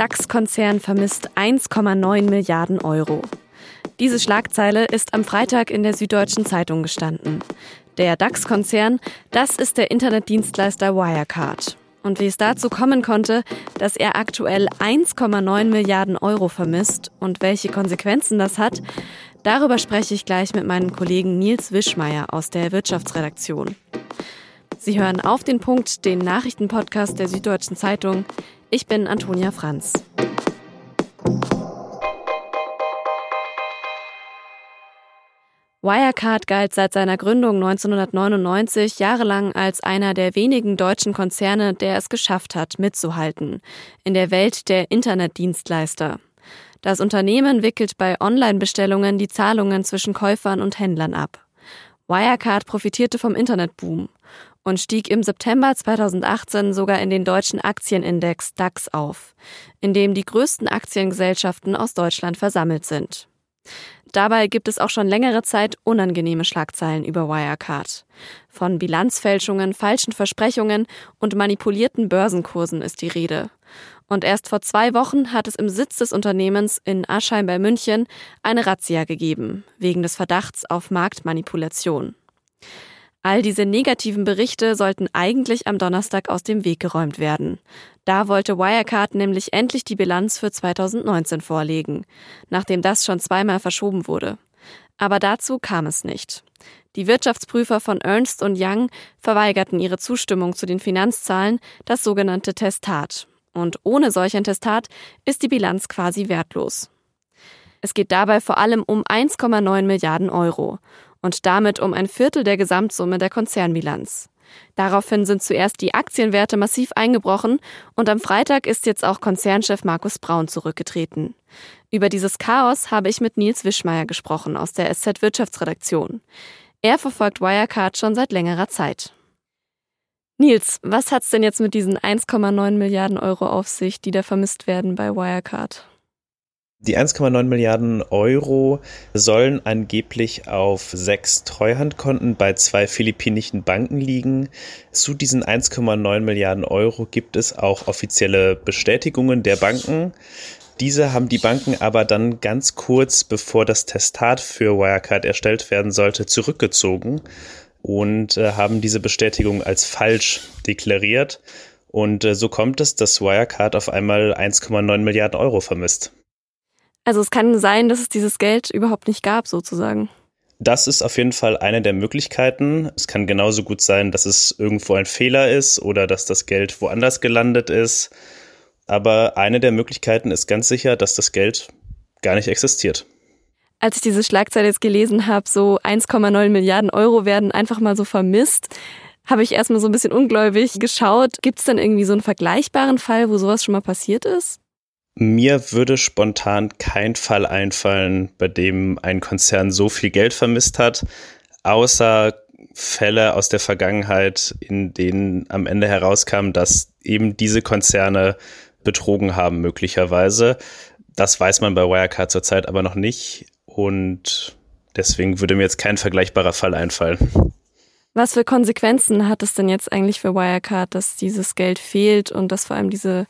DAX-Konzern vermisst 1,9 Milliarden Euro. Diese Schlagzeile ist am Freitag in der Süddeutschen Zeitung gestanden. Der DAX-Konzern, das ist der Internetdienstleister Wirecard. Und wie es dazu kommen konnte, dass er aktuell 1,9 Milliarden Euro vermisst und welche Konsequenzen das hat, darüber spreche ich gleich mit meinem Kollegen Nils Wischmeier aus der Wirtschaftsredaktion. Sie hören auf den Punkt den Nachrichtenpodcast der Süddeutschen Zeitung. Ich bin Antonia Franz. Wirecard galt seit seiner Gründung 1999 jahrelang als einer der wenigen deutschen Konzerne, der es geschafft hat, mitzuhalten in der Welt der Internetdienstleister. Das Unternehmen wickelt bei Online-Bestellungen die Zahlungen zwischen Käufern und Händlern ab. Wirecard profitierte vom Internetboom und stieg im September 2018 sogar in den deutschen Aktienindex DAX auf, in dem die größten Aktiengesellschaften aus Deutschland versammelt sind. Dabei gibt es auch schon längere Zeit unangenehme Schlagzeilen über Wirecard. Von Bilanzfälschungen, falschen Versprechungen und manipulierten Börsenkursen ist die Rede. Und erst vor zwei Wochen hat es im Sitz des Unternehmens in Aschheim bei München eine Razzia gegeben, wegen des Verdachts auf Marktmanipulation. All diese negativen Berichte sollten eigentlich am Donnerstag aus dem Weg geräumt werden. Da wollte Wirecard nämlich endlich die Bilanz für 2019 vorlegen, nachdem das schon zweimal verschoben wurde. Aber dazu kam es nicht. Die Wirtschaftsprüfer von Ernst Young verweigerten ihre Zustimmung zu den Finanzzahlen, das sogenannte Testat. Und ohne solch ein Testat ist die Bilanz quasi wertlos. Es geht dabei vor allem um 1,9 Milliarden Euro und damit um ein Viertel der Gesamtsumme der Konzernbilanz. Daraufhin sind zuerst die Aktienwerte massiv eingebrochen und am Freitag ist jetzt auch Konzernchef Markus Braun zurückgetreten. Über dieses Chaos habe ich mit Nils Wischmeier gesprochen aus der SZ Wirtschaftsredaktion. Er verfolgt Wirecard schon seit längerer Zeit. Nils, was hat's denn jetzt mit diesen 1,9 Milliarden Euro auf sich, die da vermisst werden bei Wirecard? Die 1,9 Milliarden Euro sollen angeblich auf sechs Treuhandkonten bei zwei philippinischen Banken liegen. Zu diesen 1,9 Milliarden Euro gibt es auch offizielle Bestätigungen der Banken. Diese haben die Banken aber dann ganz kurz bevor das Testat für Wirecard erstellt werden sollte, zurückgezogen und äh, haben diese Bestätigung als falsch deklariert. Und äh, so kommt es, dass Wirecard auf einmal 1,9 Milliarden Euro vermisst. Also es kann sein, dass es dieses Geld überhaupt nicht gab, sozusagen. Das ist auf jeden Fall eine der Möglichkeiten. Es kann genauso gut sein, dass es irgendwo ein Fehler ist oder dass das Geld woanders gelandet ist. Aber eine der Möglichkeiten ist ganz sicher, dass das Geld gar nicht existiert. Als ich diese Schlagzeile jetzt gelesen habe, so 1,9 Milliarden Euro werden einfach mal so vermisst, habe ich erstmal so ein bisschen ungläubig geschaut. Gibt es denn irgendwie so einen vergleichbaren Fall, wo sowas schon mal passiert ist? Mir würde spontan kein Fall einfallen, bei dem ein Konzern so viel Geld vermisst hat, außer Fälle aus der Vergangenheit, in denen am Ende herauskam, dass eben diese Konzerne betrogen haben, möglicherweise. Das weiß man bei Wirecard zurzeit aber noch nicht und deswegen würde mir jetzt kein vergleichbarer Fall einfallen. Was für Konsequenzen hat es denn jetzt eigentlich für Wirecard, dass dieses Geld fehlt und dass vor allem diese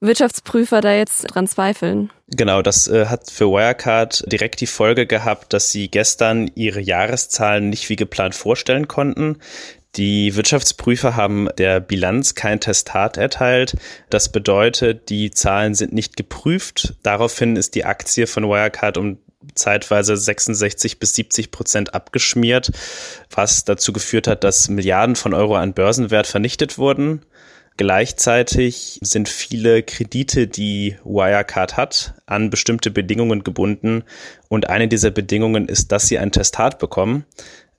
Wirtschaftsprüfer da jetzt dran zweifeln. Genau, das äh, hat für Wirecard direkt die Folge gehabt, dass sie gestern ihre Jahreszahlen nicht wie geplant vorstellen konnten. Die Wirtschaftsprüfer haben der Bilanz kein Testat erteilt. Das bedeutet, die Zahlen sind nicht geprüft. Daraufhin ist die Aktie von Wirecard um zeitweise 66 bis 70 Prozent abgeschmiert, was dazu geführt hat, dass Milliarden von Euro an Börsenwert vernichtet wurden. Gleichzeitig sind viele Kredite, die Wirecard hat, an bestimmte Bedingungen gebunden. Und eine dieser Bedingungen ist, dass sie ein Testat bekommen.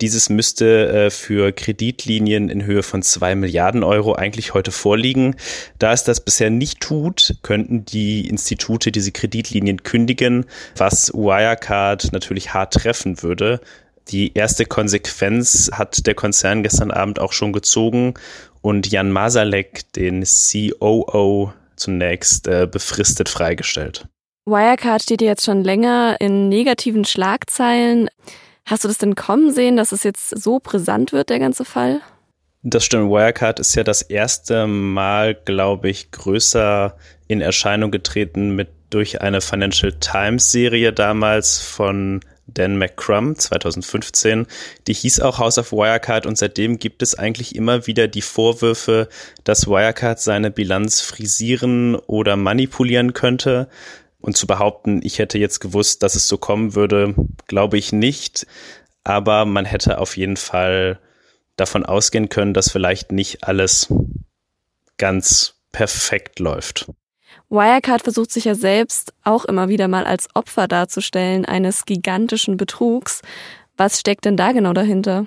Dieses müsste äh, für Kreditlinien in Höhe von zwei Milliarden Euro eigentlich heute vorliegen. Da es das bisher nicht tut, könnten die Institute diese Kreditlinien kündigen, was Wirecard natürlich hart treffen würde. Die erste Konsequenz hat der Konzern gestern Abend auch schon gezogen und Jan Masalek, den COO, zunächst äh, befristet freigestellt. Wirecard steht jetzt schon länger in negativen Schlagzeilen. Hast du das denn kommen sehen, dass es jetzt so brisant wird, der ganze Fall? Das stimmt. Wirecard ist ja das erste Mal, glaube ich, größer in Erscheinung getreten mit durch eine Financial Times Serie damals von Dan McCrum 2015. Die hieß auch House of Wirecard und seitdem gibt es eigentlich immer wieder die Vorwürfe, dass Wirecard seine Bilanz frisieren oder manipulieren könnte. Und zu behaupten, ich hätte jetzt gewusst, dass es so kommen würde, glaube ich nicht. Aber man hätte auf jeden Fall davon ausgehen können, dass vielleicht nicht alles ganz perfekt läuft. Wirecard versucht sich ja selbst auch immer wieder mal als Opfer darzustellen eines gigantischen Betrugs. Was steckt denn da genau dahinter?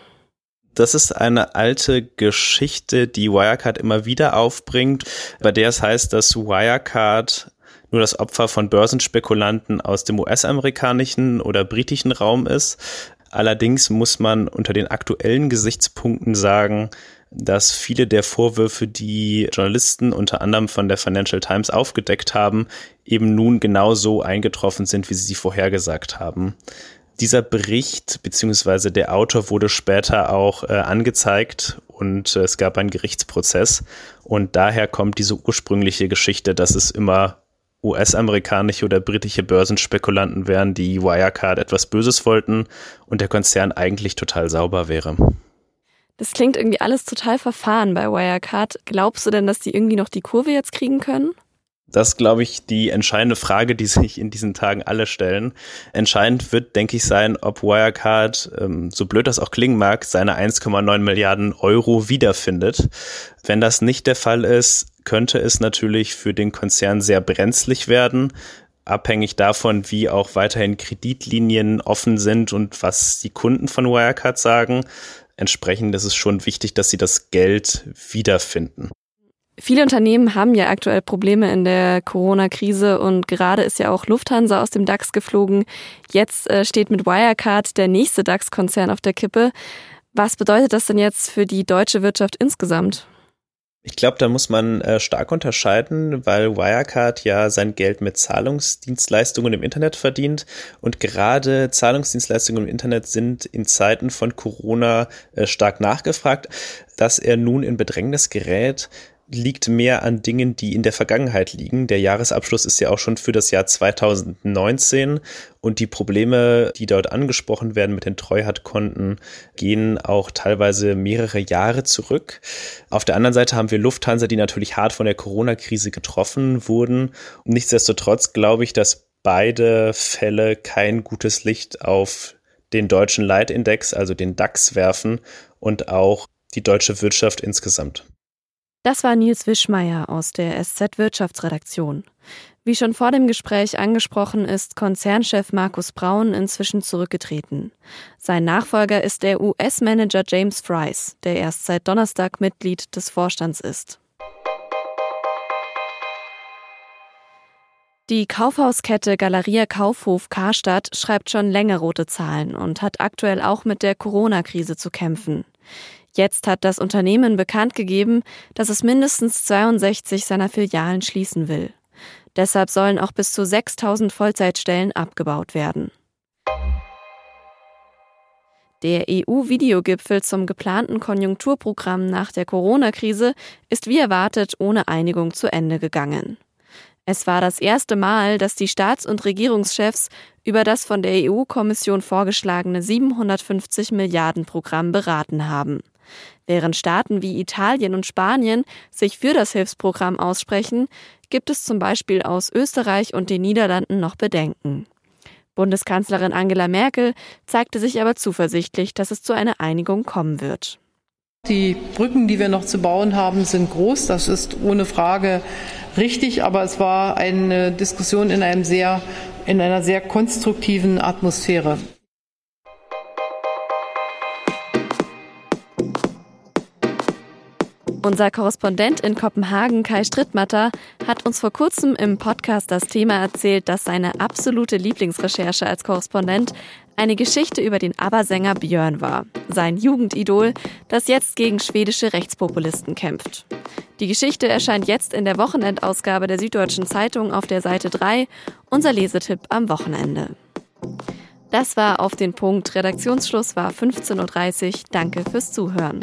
Das ist eine alte Geschichte, die Wirecard immer wieder aufbringt, bei der es heißt, dass Wirecard nur das Opfer von Börsenspekulanten aus dem US-amerikanischen oder britischen Raum ist. Allerdings muss man unter den aktuellen Gesichtspunkten sagen, dass viele der Vorwürfe, die Journalisten unter anderem von der Financial Times aufgedeckt haben, eben nun genau so eingetroffen sind, wie sie sie vorhergesagt haben. Dieser Bericht beziehungsweise der Autor wurde später auch äh, angezeigt und äh, es gab einen Gerichtsprozess und daher kommt diese ursprüngliche Geschichte, dass es immer US-amerikanische oder britische Börsenspekulanten wären, die Wirecard etwas Böses wollten und der Konzern eigentlich total sauber wäre. Das klingt irgendwie alles total verfahren bei Wirecard. Glaubst du denn, dass die irgendwie noch die Kurve jetzt kriegen können? Das ist, glaube ich, die entscheidende Frage, die sich in diesen Tagen alle stellen. Entscheidend wird, denke ich, sein, ob Wirecard, ähm, so blöd das auch klingen mag, seine 1,9 Milliarden Euro wiederfindet. Wenn das nicht der Fall ist, könnte es natürlich für den Konzern sehr brenzlig werden, abhängig davon, wie auch weiterhin Kreditlinien offen sind und was die Kunden von Wirecard sagen entsprechend ist es schon wichtig, dass sie das Geld wiederfinden. Viele Unternehmen haben ja aktuell Probleme in der Corona-Krise und gerade ist ja auch Lufthansa aus dem DAX geflogen. Jetzt äh, steht mit Wirecard der nächste DAX-Konzern auf der Kippe. Was bedeutet das denn jetzt für die deutsche Wirtschaft insgesamt? Ich glaube, da muss man äh, stark unterscheiden, weil Wirecard ja sein Geld mit Zahlungsdienstleistungen im Internet verdient und gerade Zahlungsdienstleistungen im Internet sind in Zeiten von Corona äh, stark nachgefragt. Dass er nun in Bedrängnis gerät, liegt mehr an Dingen, die in der Vergangenheit liegen. Der Jahresabschluss ist ja auch schon für das Jahr 2019 und die Probleme, die dort angesprochen werden mit den Treuhandkonten, gehen auch teilweise mehrere Jahre zurück. Auf der anderen Seite haben wir Lufthansa, die natürlich hart von der Corona-Krise getroffen wurden. Nichtsdestotrotz glaube ich, dass beide Fälle kein gutes Licht auf den deutschen Leitindex, also den DAX werfen und auch die deutsche Wirtschaft insgesamt. Das war Nils Wischmeier aus der SZ Wirtschaftsredaktion. Wie schon vor dem Gespräch angesprochen, ist Konzernchef Markus Braun inzwischen zurückgetreten. Sein Nachfolger ist der US-Manager James Fries, der erst seit Donnerstag Mitglied des Vorstands ist. Die Kaufhauskette Galeria Kaufhof Karstadt schreibt schon länger rote Zahlen und hat aktuell auch mit der Corona-Krise zu kämpfen. Jetzt hat das Unternehmen bekannt gegeben, dass es mindestens 62 seiner Filialen schließen will. Deshalb sollen auch bis zu 6000 Vollzeitstellen abgebaut werden. Der EU-Videogipfel zum geplanten Konjunkturprogramm nach der Corona-Krise ist wie erwartet ohne Einigung zu Ende gegangen. Es war das erste Mal, dass die Staats- und Regierungschefs über das von der EU-Kommission vorgeschlagene 750 Milliarden Programm beraten haben. Während Staaten wie Italien und Spanien sich für das Hilfsprogramm aussprechen, gibt es zum Beispiel aus Österreich und den Niederlanden noch Bedenken. Bundeskanzlerin Angela Merkel zeigte sich aber zuversichtlich, dass es zu einer Einigung kommen wird. Die Brücken, die wir noch zu bauen haben, sind groß. Das ist ohne Frage richtig. Aber es war eine Diskussion in einem sehr, in einer sehr konstruktiven Atmosphäre. Unser Korrespondent in Kopenhagen, Kai Strittmatter, hat uns vor kurzem im Podcast das Thema erzählt, dass seine absolute Lieblingsrecherche als Korrespondent eine Geschichte über den ABBA-Sänger Björn war, sein Jugendidol, das jetzt gegen schwedische Rechtspopulisten kämpft. Die Geschichte erscheint jetzt in der Wochenendausgabe der Süddeutschen Zeitung auf der Seite 3, unser Lesetipp am Wochenende. Das war auf den Punkt. Redaktionsschluss war 15.30 Uhr. Danke fürs Zuhören.